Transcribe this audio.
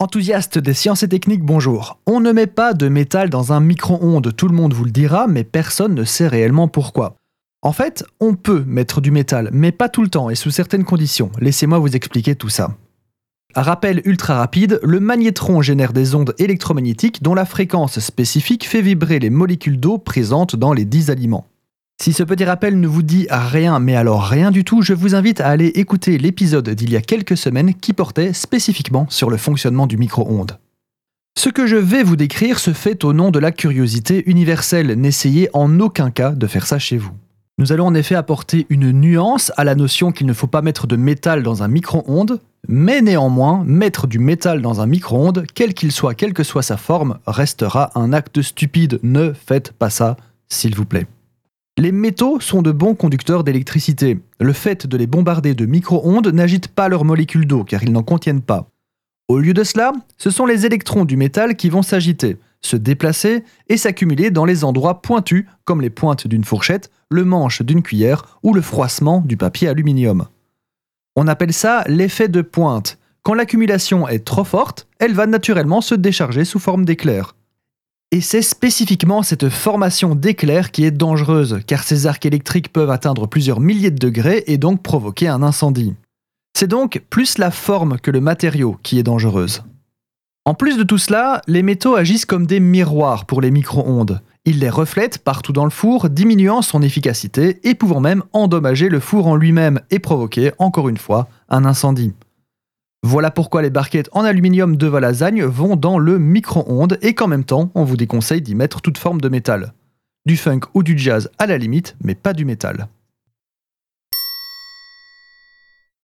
Enthousiaste des sciences et techniques, bonjour. On ne met pas de métal dans un micro-ondes, tout le monde vous le dira, mais personne ne sait réellement pourquoi. En fait, on peut mettre du métal, mais pas tout le temps et sous certaines conditions. Laissez-moi vous expliquer tout ça. Rappel ultra rapide, le magnétron génère des ondes électromagnétiques dont la fréquence spécifique fait vibrer les molécules d'eau présentes dans les 10 aliments. Si ce petit rappel ne vous dit rien, mais alors rien du tout, je vous invite à aller écouter l'épisode d'il y a quelques semaines qui portait spécifiquement sur le fonctionnement du micro-ondes. Ce que je vais vous décrire se fait au nom de la curiosité universelle, n'essayez en aucun cas de faire ça chez vous. Nous allons en effet apporter une nuance à la notion qu'il ne faut pas mettre de métal dans un micro-ondes, mais néanmoins, mettre du métal dans un micro-ondes, quel qu'il soit, quelle que soit sa forme, restera un acte stupide. Ne faites pas ça, s'il vous plaît. Les métaux sont de bons conducteurs d'électricité. Le fait de les bombarder de micro-ondes n'agite pas leurs molécules d'eau car ils n'en contiennent pas. Au lieu de cela, ce sont les électrons du métal qui vont s'agiter, se déplacer et s'accumuler dans les endroits pointus comme les pointes d'une fourchette, le manche d'une cuillère ou le froissement du papier aluminium. On appelle ça l'effet de pointe. Quand l'accumulation est trop forte, elle va naturellement se décharger sous forme d'éclair. Et c'est spécifiquement cette formation d'éclairs qui est dangereuse, car ces arcs électriques peuvent atteindre plusieurs milliers de degrés et donc provoquer un incendie. C'est donc plus la forme que le matériau qui est dangereuse. En plus de tout cela, les métaux agissent comme des miroirs pour les micro-ondes. Ils les reflètent partout dans le four, diminuant son efficacité et pouvant même endommager le four en lui-même et provoquer, encore une fois, un incendie. Voilà pourquoi les barquettes en aluminium de Valasagne vont dans le micro-ondes et qu'en même temps, on vous déconseille d'y mettre toute forme de métal. Du funk ou du jazz à la limite, mais pas du métal.